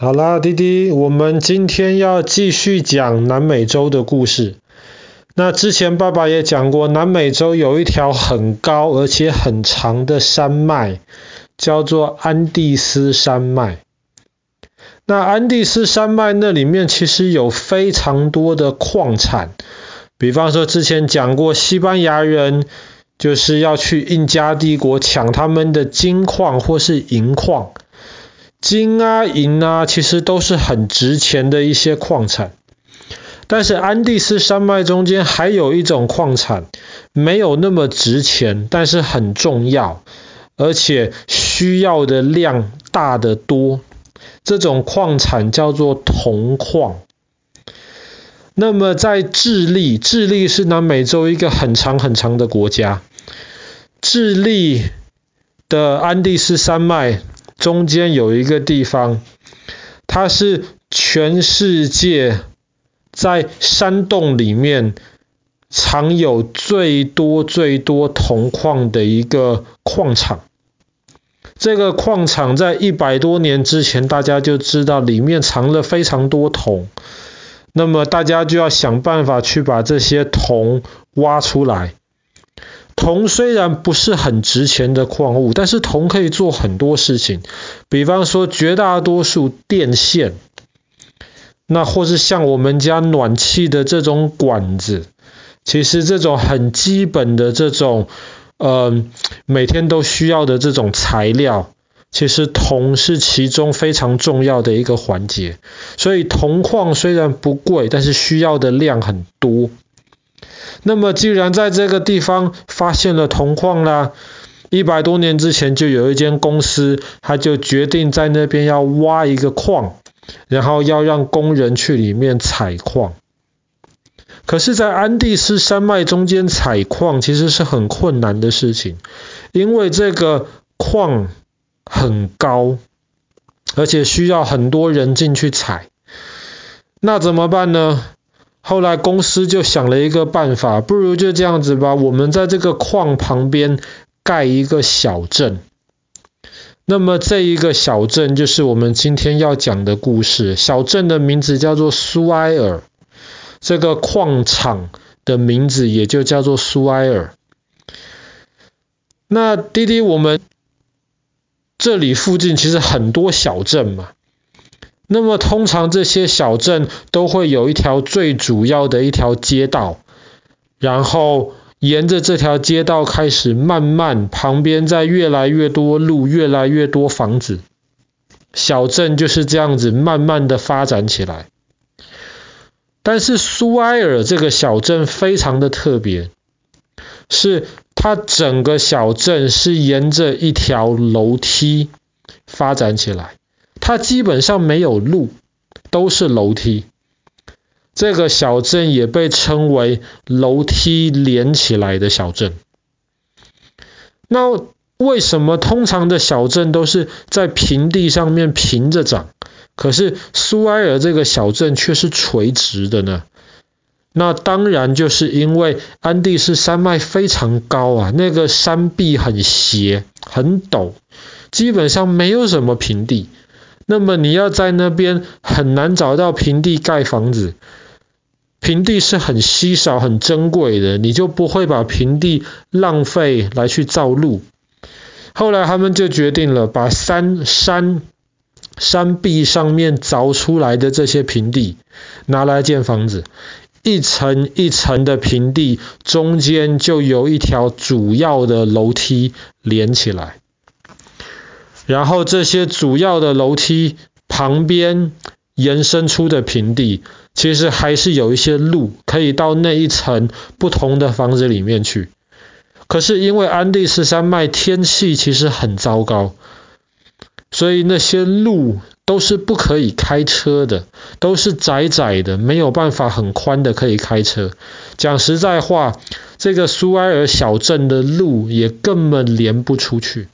好啦，弟弟，我们今天要继续讲南美洲的故事。那之前爸爸也讲过，南美洲有一条很高而且很长的山脉，叫做安第斯山脉。那安第斯山脉那里面其实有非常多的矿产，比方说之前讲过，西班牙人就是要去印加帝国抢他们的金矿或是银矿。金啊、银啊，其实都是很值钱的一些矿产。但是安第斯山脉中间还有一种矿产，没有那么值钱，但是很重要，而且需要的量大得多。这种矿产叫做铜矿。那么在智利，智利是南美洲一个很长很长的国家。智利的安第斯山脉。中间有一个地方，它是全世界在山洞里面藏有最多最多铜矿的一个矿场。这个矿场在一百多年之前，大家就知道里面藏了非常多铜，那么大家就要想办法去把这些铜挖出来。铜虽然不是很值钱的矿物，但是铜可以做很多事情，比方说绝大多数电线，那或是像我们家暖气的这种管子，其实这种很基本的这种，呃，每天都需要的这种材料，其实铜是其中非常重要的一个环节。所以铜矿虽然不贵，但是需要的量很多。那么，既然在这个地方发现了铜矿啦，一百多年之前就有一间公司，他就决定在那边要挖一个矿，然后要让工人去里面采矿。可是，在安第斯山脉中间采矿其实是很困难的事情，因为这个矿很高，而且需要很多人进去采。那怎么办呢？后来公司就想了一个办法，不如就这样子吧，我们在这个矿旁边盖一个小镇。那么这一个小镇就是我们今天要讲的故事。小镇的名字叫做苏埃尔，这个矿场的名字也就叫做苏埃尔。那滴滴，我们这里附近其实很多小镇嘛。那么通常这些小镇都会有一条最主要的一条街道，然后沿着这条街道开始慢慢旁边在越来越多路，越来越多房子，小镇就是这样子慢慢的发展起来。但是苏埃尔这个小镇非常的特别，是它整个小镇是沿着一条楼梯发展起来。它基本上没有路，都是楼梯。这个小镇也被称为楼梯连起来的小镇。那为什么通常的小镇都是在平地上面平着长，可是苏埃尔这个小镇却是垂直的呢？那当然就是因为安第斯山脉非常高啊，那个山壁很斜很陡，基本上没有什么平地。那么你要在那边很难找到平地盖房子，平地是很稀少、很珍贵的，你就不会把平地浪费来去造路。后来他们就决定了，把山山山壁上面凿出来的这些平地拿来建房子，一层一层的平地中间就有一条主要的楼梯连起来。然后这些主要的楼梯旁边延伸出的平地，其实还是有一些路可以到那一层不同的房子里面去。可是因为安第斯山脉天气其实很糟糕，所以那些路都是不可以开车的，都是窄窄的，没有办法很宽的可以开车。讲实在话，这个苏埃尔小镇的路也根本连不出去。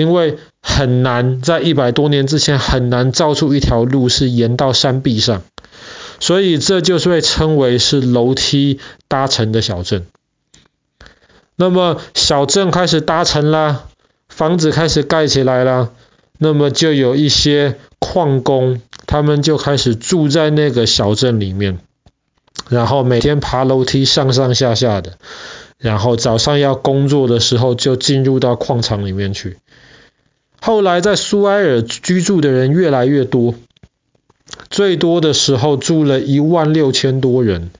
因为很难，在一百多年之前很难造出一条路是沿到山壁上，所以这就是被称为是楼梯搭成的小镇。那么小镇开始搭成啦，房子开始盖起来了，那么就有一些矿工，他们就开始住在那个小镇里面，然后每天爬楼梯上上下下的，然后早上要工作的时候就进入到矿场里面去。后来在苏埃尔居住的人越来越多，最多的时候住了一万六千多人。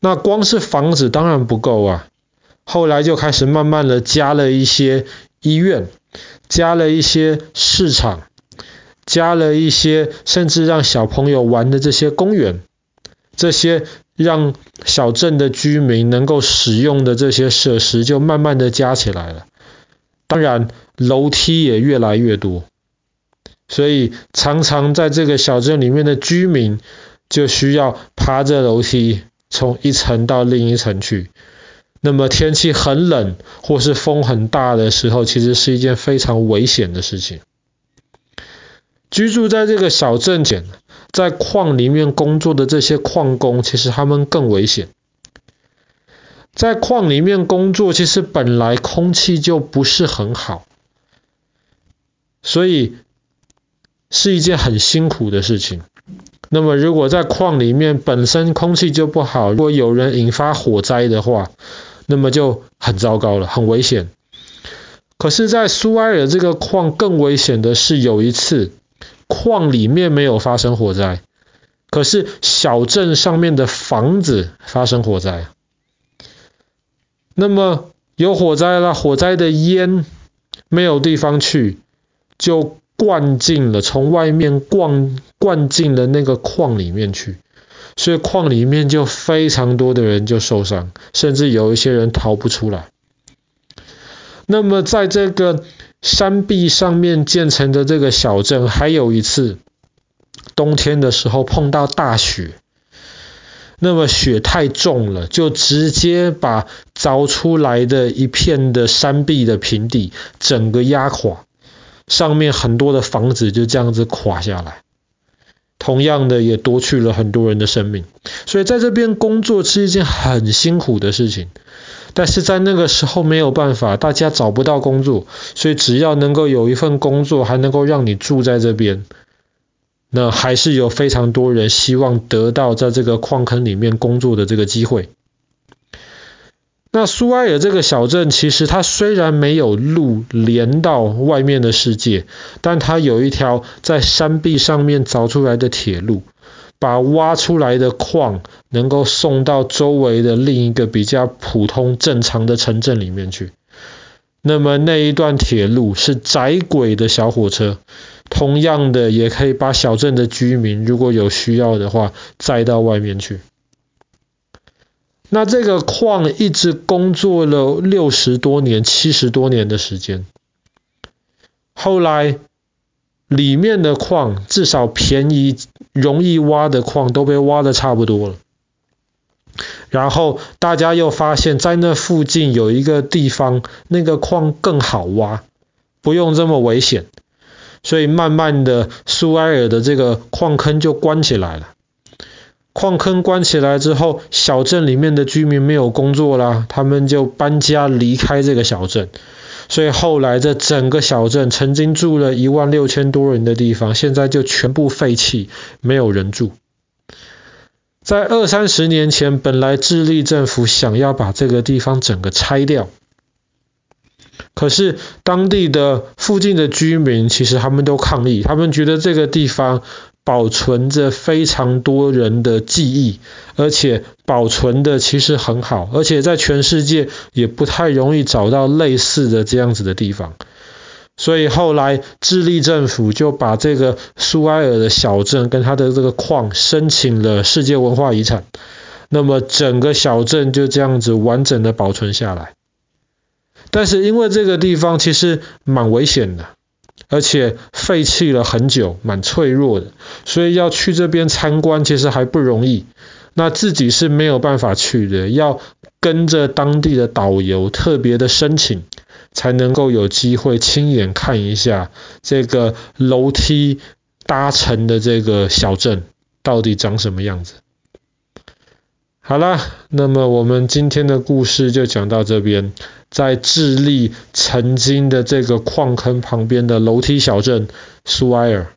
那光是房子当然不够啊，后来就开始慢慢的加了一些医院，加了一些市场，加了一些甚至让小朋友玩的这些公园，这些让小镇的居民能够使用的这些设施就慢慢的加起来了。当然，楼梯也越来越多，所以常常在这个小镇里面的居民就需要爬着楼梯从一层到另一层去。那么天气很冷或是风很大的时候，其实是一件非常危险的事情。居住在这个小镇前，在矿里面工作的这些矿工，其实他们更危险。在矿里面工作，其实本来空气就不是很好，所以是一件很辛苦的事情。那么，如果在矿里面本身空气就不好，如果有人引发火灾的话，那么就很糟糕了，很危险。可是，在苏埃尔这个矿更危险的是，有一次矿里面没有发生火灾，可是小镇上面的房子发生火灾。那么有火灾了，火灾的烟没有地方去，就灌进了，从外面灌灌进了那个矿里面去，所以矿里面就非常多的人就受伤，甚至有一些人逃不出来。那么在这个山壁上面建成的这个小镇，还有一次冬天的时候碰到大雪。那么雪太重了，就直接把凿出来的一片的山壁的平地整个压垮，上面很多的房子就这样子垮下来。同样的，也夺去了很多人的生命。所以在这边工作是一件很辛苦的事情，但是在那个时候没有办法，大家找不到工作，所以只要能够有一份工作，还能够让你住在这边。那还是有非常多人希望得到在这个矿坑里面工作的这个机会。那苏埃尔这个小镇其实它虽然没有路连到外面的世界，但它有一条在山壁上面凿出来的铁路，把挖出来的矿能够送到周围的另一个比较普通正常的城镇里面去。那么那一段铁路是窄轨的小火车。同样的，也可以把小镇的居民，如果有需要的话，载到外面去。那这个矿一直工作了六十多年、七十多年的时间。后来，里面的矿，至少便宜、容易挖的矿都被挖的差不多了。然后大家又发现，在那附近有一个地方，那个矿更好挖，不用这么危险。所以慢慢的，苏埃尔的这个矿坑就关起来了。矿坑关起来之后，小镇里面的居民没有工作啦，他们就搬家离开这个小镇。所以后来这整个小镇曾经住了一万六千多人的地方，现在就全部废弃，没有人住。在二三十年前，本来智利政府想要把这个地方整个拆掉。可是当地的附近的居民其实他们都抗议，他们觉得这个地方保存着非常多人的记忆，而且保存的其实很好，而且在全世界也不太容易找到类似的这样子的地方。所以后来智利政府就把这个苏埃尔的小镇跟它的这个矿申请了世界文化遗产，那么整个小镇就这样子完整的保存下来。但是因为这个地方其实蛮危险的，而且废弃了很久，蛮脆弱的，所以要去这边参观其实还不容易。那自己是没有办法去的，要跟着当地的导游特别的申请，才能够有机会亲眼看一下这个楼梯搭成的这个小镇到底长什么样子。好啦，那么我们今天的故事就讲到这边。在智利曾经的这个矿坑旁边的楼梯小镇苏埃尔。